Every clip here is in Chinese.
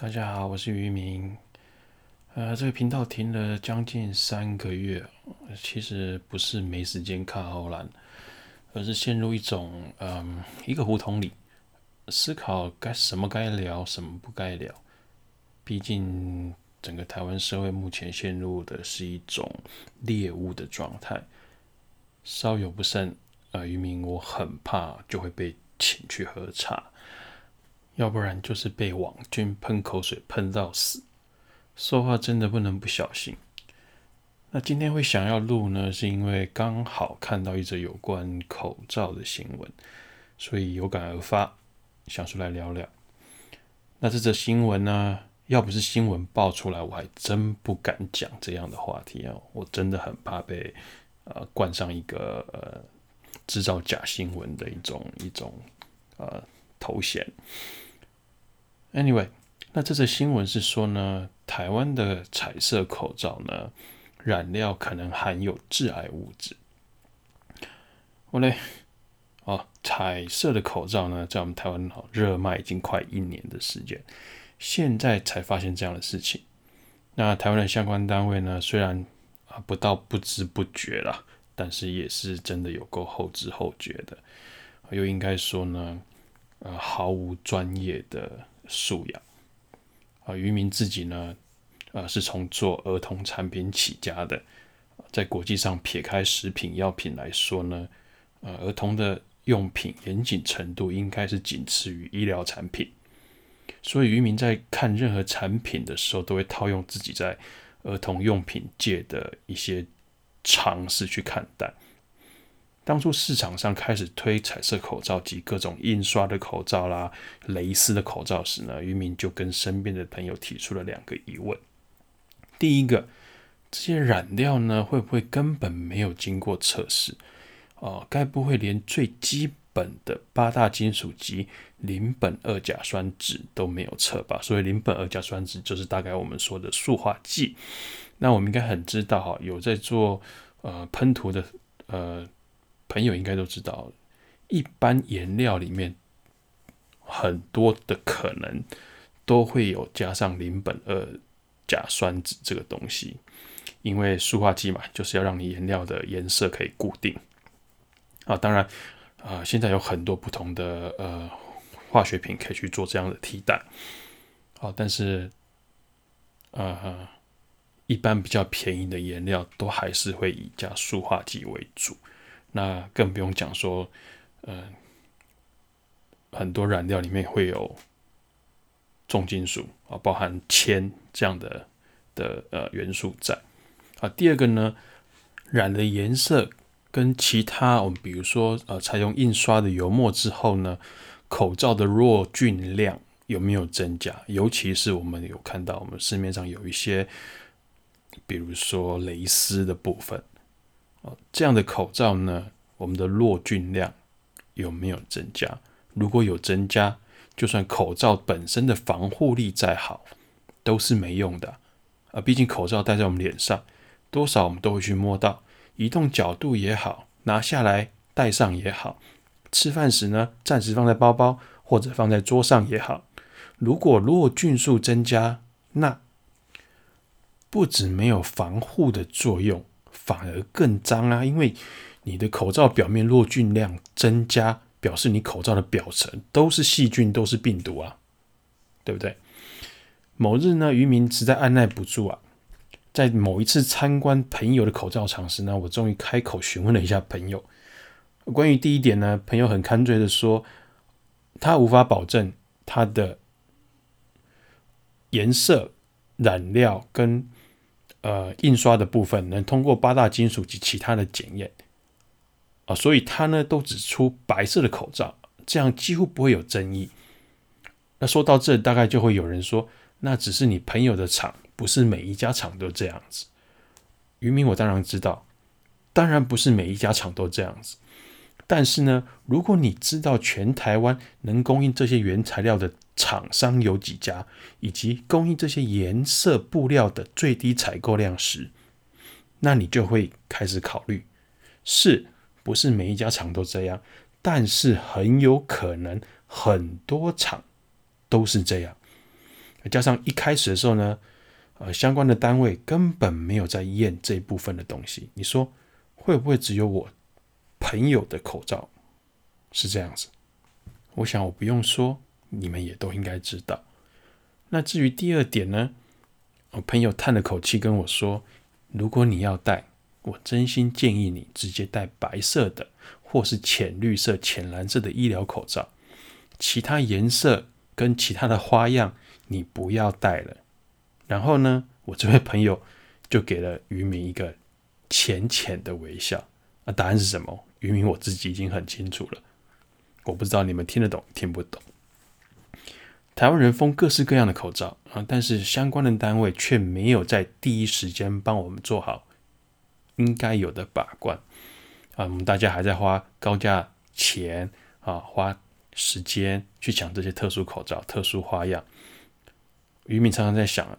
大家好，我是渔民。呃，这个频道停了将近三个月，其实不是没时间看后栏，而是陷入一种嗯一个胡同里，思考该什么该聊，什么不该聊。毕竟整个台湾社会目前陷入的是一种猎物的状态，稍有不慎，呃，渔民我很怕就会被请去喝茶。要不然就是被网军喷口水喷到死，说话真的不能不小心。那今天会想要录呢，是因为刚好看到一则有关口罩的新闻，所以有感而发，想出来聊聊。那这则新闻呢，要不是新闻爆出来，我还真不敢讲这样的话题哦。我真的很怕被呃冠上一个呃制造假新闻的一种一种呃头衔。Anyway，那这则新闻是说呢，台湾的彩色口罩呢，染料可能含有致癌物质。我嘞，哦，彩色的口罩呢，在我们台湾热卖已经快一年的时间，现在才发现这样的事情。那台湾的相关单位呢，虽然啊不到不知不觉啦，但是也是真的有够后知后觉的，又应该说呢，呃，毫无专业的。素养。啊，渔民自己呢，呃，是从做儿童产品起家的，在国际上撇开食品药品来说呢，呃，儿童的用品严谨程度应该是仅次于医疗产品，所以渔民在看任何产品的时候，都会套用自己在儿童用品界的一些常识去看待。当初市场上开始推彩色口罩及各种印刷的口罩啦、蕾丝的口罩时呢，渔民就跟身边的朋友提出了两个疑问：第一个，这些染料呢会不会根本没有经过测试？哦，该不会连最基本的八大金属及邻苯二甲酸酯都没有测吧？所以邻苯二甲酸酯就是大概我们说的塑化剂。那我们应该很知道哈，有在做呃喷涂的呃。朋友应该都知道，一般颜料里面很多的可能都会有加上邻苯二甲酸酯这个东西，因为塑化剂嘛，就是要让你颜料的颜色可以固定。啊，当然，啊，现在有很多不同的呃化学品可以去做这样的替代。好，但是，呃，一般比较便宜的颜料都还是会以加塑化剂为主。那更不用讲说，嗯，很多染料里面会有重金属啊，包含铅这样的的呃元素在啊。第二个呢，染的颜色跟其他我们比如说呃采用印刷的油墨之后呢，口罩的弱菌量有没有增加？尤其是我们有看到我们市面上有一些，比如说蕾丝的部分。哦，这样的口罩呢，我们的落菌量有没有增加？如果有增加，就算口罩本身的防护力再好，都是没用的啊。毕竟口罩戴在我们脸上，多少我们都会去摸到，移动角度也好，拿下来戴上也好，吃饭时呢，暂时放在包包或者放在桌上也好，如果落菌数增加，那不止没有防护的作用。反而更脏啊！因为你的口罩表面落菌量增加，表示你口罩的表层都是细菌，都是病毒啊，对不对？某日呢，渔民实在按耐不住啊，在某一次参观朋友的口罩厂时呢，我终于开口询问了一下朋友。关于第一点呢，朋友很干脆的说，他无法保证它的颜色、染料跟。呃，印刷的部分能通过八大金属及其他的检验啊，所以它呢都只出白色的口罩，这样几乎不会有争议。那说到这，大概就会有人说，那只是你朋友的厂，不是每一家厂都这样子。渔民，我当然知道，当然不是每一家厂都这样子。但是呢，如果你知道全台湾能供应这些原材料的厂商有几家，以及供应这些颜色布料的最低采购量时，那你就会开始考虑，是不是每一家厂都这样？但是很有可能很多厂都是这样。加上一开始的时候呢，呃，相关的单位根本没有在验这一部分的东西。你说会不会只有我朋友的口罩是这样子？我想我不用说，你们也都应该知道。那至于第二点呢，我朋友叹了口气跟我说：“如果你要戴，我真心建议你直接戴白色的，或是浅绿色、浅蓝色的医疗口罩，其他颜色跟其他的花样你不要戴了。”然后呢，我这位朋友就给了渔民一个浅浅的微笑。啊，答案是什么？渔民我自己已经很清楚了，我不知道你们听得懂听不懂。台湾人封各式各样的口罩啊，但是相关的单位却没有在第一时间帮我们做好应该有的把关啊。我们大家还在花高价钱啊，花时间去抢这些特殊口罩、特殊花样。渔民常常在想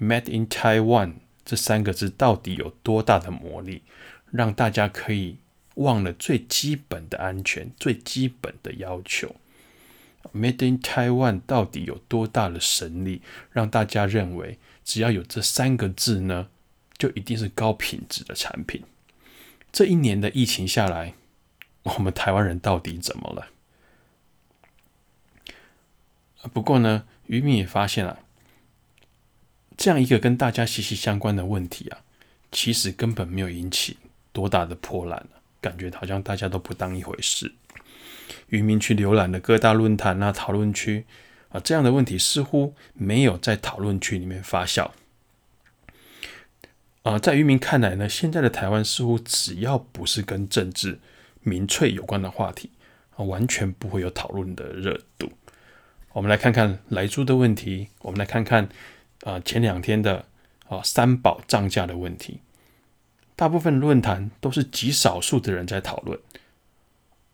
，“Made in Taiwan” 这三个字到底有多大的魔力，让大家可以忘了最基本的安全、最基本的要求。Made in Taiwan 到底有多大的神力，让大家认为只要有这三个字呢，就一定是高品质的产品？这一年的疫情下来，我们台湾人到底怎么了？不过呢，渔民也发现了这样一个跟大家息息相关的问题啊，其实根本没有引起多大的波澜感觉好像大家都不当一回事。渔民去浏览的各大论坛啊、讨论区啊，这样的问题似乎没有在讨论区里面发酵。啊，在渔民看来呢，现在的台湾似乎只要不是跟政治民粹有关的话题啊，完全不会有讨论的热度。我们来看看来猪的问题，我们来看看啊前两天的啊三宝涨价的问题。大部分论坛都是极少数的人在讨论。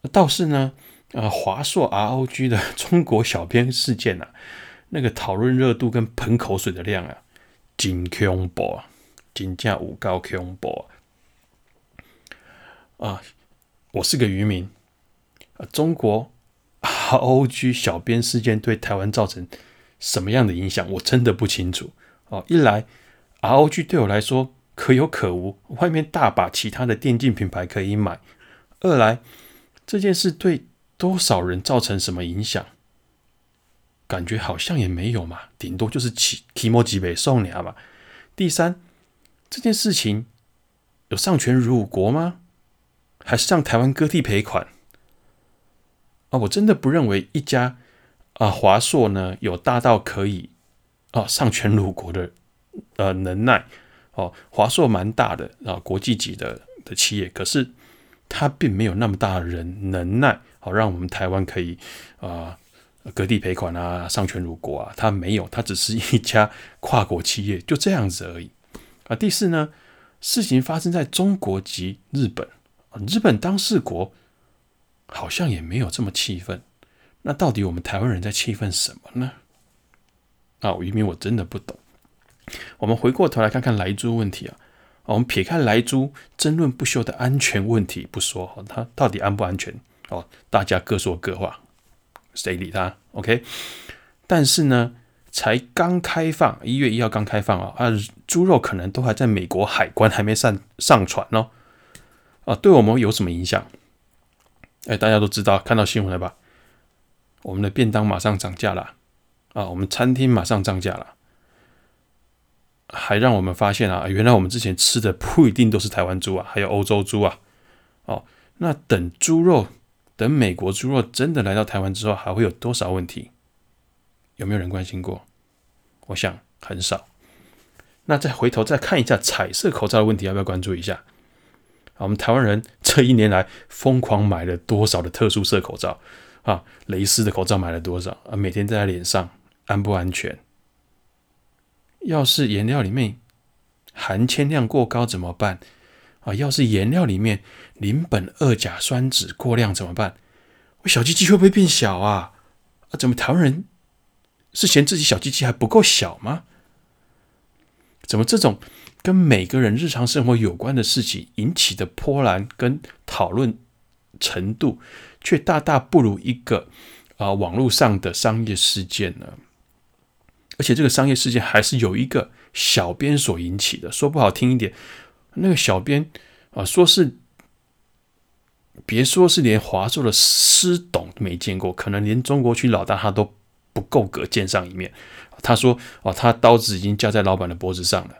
倒是呢，呃，华硕 ROG 的 中国小编事件啊，那个讨论热度跟喷口水的量啊，真恐怖啊，金价五高恐怖啊！我是个渔民，啊，中国 ROG 小编事件对台湾造成什么样的影响，我真的不清楚哦。一来，ROG 对我来说可有可无，外面大把其他的电竞品牌可以买；二来，这件事对多少人造成什么影响？感觉好像也没有嘛，顶多就是起提莫几北送你吧。第三，这件事情有上权辱国吗？还是向台湾割地赔款？啊，我真的不认为一家啊华硕呢有大到可以啊上权辱国的呃能耐哦。华硕蛮大的啊，国际级的的企业，可是。他并没有那么大的人能耐，好让我们台湾可以啊割地赔款啊，上权辱国啊，他没有，他只是一家跨国企业，就这样子而已啊。第四呢，事情发生在中国及日本，日本当事国好像也没有这么气愤，那到底我们台湾人在气愤什么呢？啊，渔民我真的不懂。我们回过头来看看莱猪问题啊。我们撇开来猪争论不休的安全问题不说，它到底安不安全？哦，大家各说各话，谁理他？OK。但是呢，才刚开放，一月一号刚开放啊，啊，猪肉可能都还在美国海关还没上上传哦。啊，对我们有什么影响？哎，大家都知道，看到新闻了吧？我们的便当马上涨价了，啊，我们餐厅马上涨价了。还让我们发现啊，原来我们之前吃的不一定都是台湾猪啊，还有欧洲猪啊。哦，那等猪肉，等美国猪肉真的来到台湾之后，还会有多少问题？有没有人关心过？我想很少。那再回头再看一下彩色口罩的问题，要不要关注一下？我们台湾人这一年来疯狂买了多少的特殊色口罩啊？蕾丝的口罩买了多少啊？每天戴在脸上安不安全？要是颜料里面含铅量过高怎么办？啊，要是颜料里面邻苯二甲酸酯过量怎么办？我小鸡鸡会不会变小啊？啊，怎么台湾人是嫌自己小鸡鸡还不够小吗？怎么这种跟每个人日常生活有关的事情引起的波澜跟讨论程度，却大大不如一个啊网络上的商业事件呢？而且这个商业事件还是有一个小编所引起的。说不好听一点，那个小编啊，说是别说是连华硕的师董没见过，可能连中国区老大他都不够格见上一面。他说：“哦，他刀子已经架在老板的脖子上了。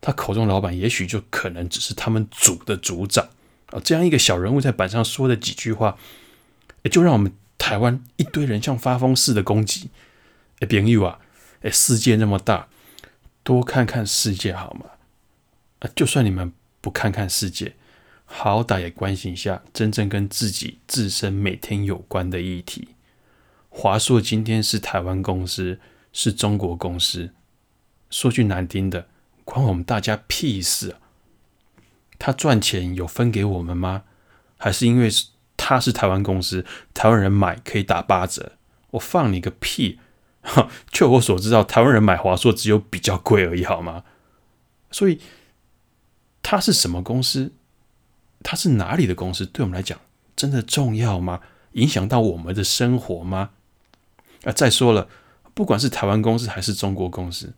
他口中老板也许就可能只是他们组的组长啊。这样一个小人物在板上说的几句话，就让我们台湾一堆人像发疯似的攻击。哎，朋友啊，哎，世界那么大，多看看世界好吗？啊，就算你们不看看世界，好歹也关心一下真正跟自己自身每天有关的议题。华硕今天是台湾公司。”是中国公司，说句难听的，关我们大家屁事啊！他赚钱有分给我们吗？还是因为他是台湾公司，台湾人买可以打八折？我放你个屁！哈，就我所知道，台湾人买华硕只有比较贵而已，好吗？所以他是什么公司？他是哪里的公司？对我们来讲，真的重要吗？影响到我们的生活吗？啊，再说了。不管是台湾公司还是中国公司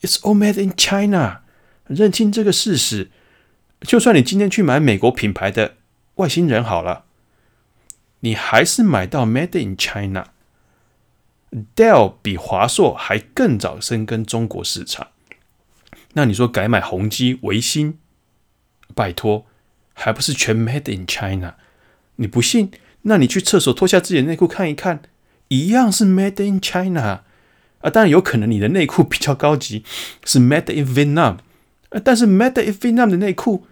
，It's all made in China。认清这个事实，就算你今天去买美国品牌的外星人好了，你还是买到 Made in China。Dell 比华硕还更早深耕中国市场，那你说改买宏基、维新，拜托，还不是全 Made in China？你不信？那你去厕所脱下自己的内裤看一看。一样是 Made in China 啊，当然有可能你的内裤比较高级，是 Made in Vietnam 啊，但是 Made in Vietnam 的内裤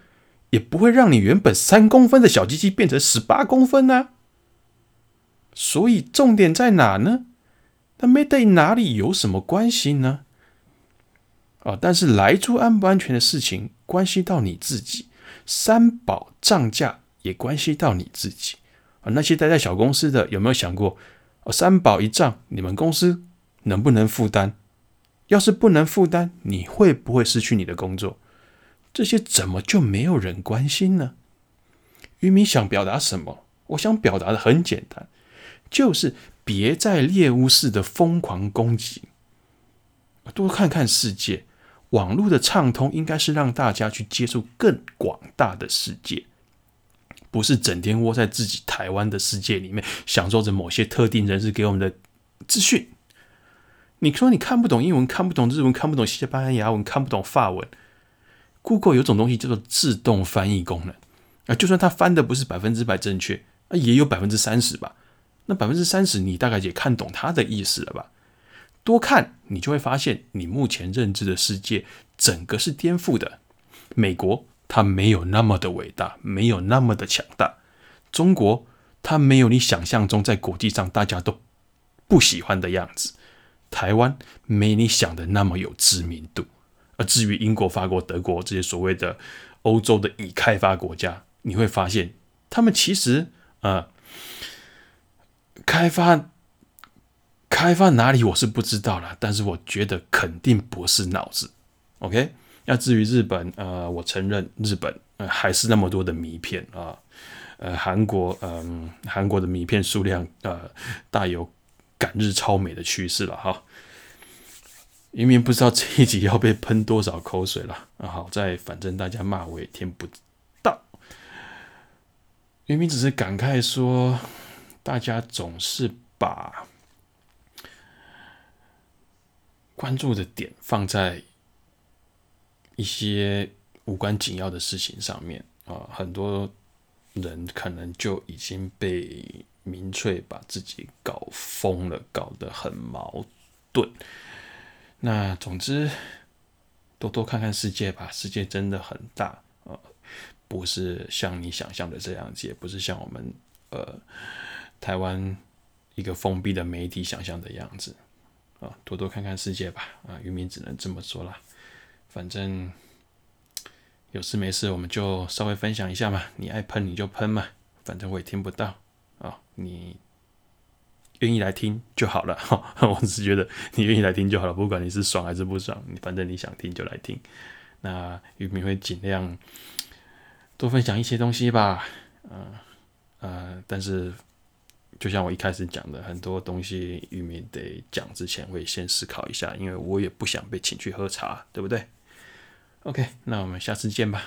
也不会让你原本三公分的小鸡鸡变成十八公分呢。所以重点在哪呢？那 Made in 哪里有什么关系呢？啊，但是来租安不安全的事情关系到你自己，三保涨价也关系到你自己啊。那些待在小公司的有没有想过？哦，三保一涨，你们公司能不能负担？要是不能负担，你会不会失去你的工作？这些怎么就没有人关心呢？渔民想表达什么？我想表达的很简单，就是别再猎巫式的疯狂攻击，多看看世界。网络的畅通，应该是让大家去接触更广大的世界。不是整天窝在自己台湾的世界里面，享受着某些特定人士给我们的资讯。你说你看不懂英文，看不懂日文，看不懂西班牙文，看不懂法文，Google 有种东西叫做自动翻译功能啊，就算它翻的不是百分之百正确，啊，也有百分之三十吧。那百分之三十，你大概也看懂它的意思了吧？多看，你就会发现，你目前认知的世界整个是颠覆的。美国。它没有那么的伟大，没有那么的强大。中国，它没有你想象中在国际上大家都不喜欢的样子。台湾没你想的那么有知名度。而至于英国、法国、德国这些所谓的欧洲的已开发国家，你会发现他们其实啊，开发开发哪里我是不知道了，但是我觉得肯定不是脑子。OK。那至于日本，呃，我承认日本呃还是那么多的迷片啊，呃，韩国，嗯，韩国的米片数量呃大有赶日超美的趋势了哈。明明不知道这一集要被喷多少口水了，好在反正大家骂我也听不到。明明只是感慨说，大家总是把关注的点放在。一些无关紧要的事情上面啊，很多人可能就已经被民粹把自己搞疯了，搞得很矛盾。那总之，多多看看世界吧，世界真的很大啊，不是像你想象的这样子，也不是像我们呃台湾一个封闭的媒体想象的样子啊。多多看看世界吧，啊，渔民只能这么说了。反正有事没事，我们就稍微分享一下嘛。你爱喷你就喷嘛，反正我也听不到啊。你愿意来听就好了。我只是觉得你愿意来听就好了，不管你是爽还是不爽，你反正你想听就来听。那渔民会尽量多分享一些东西吧。嗯呃，但是就像我一开始讲的，很多东西玉米得讲之前会先思考一下，因为我也不想被请去喝茶，对不对？OK，那我们下次见吧。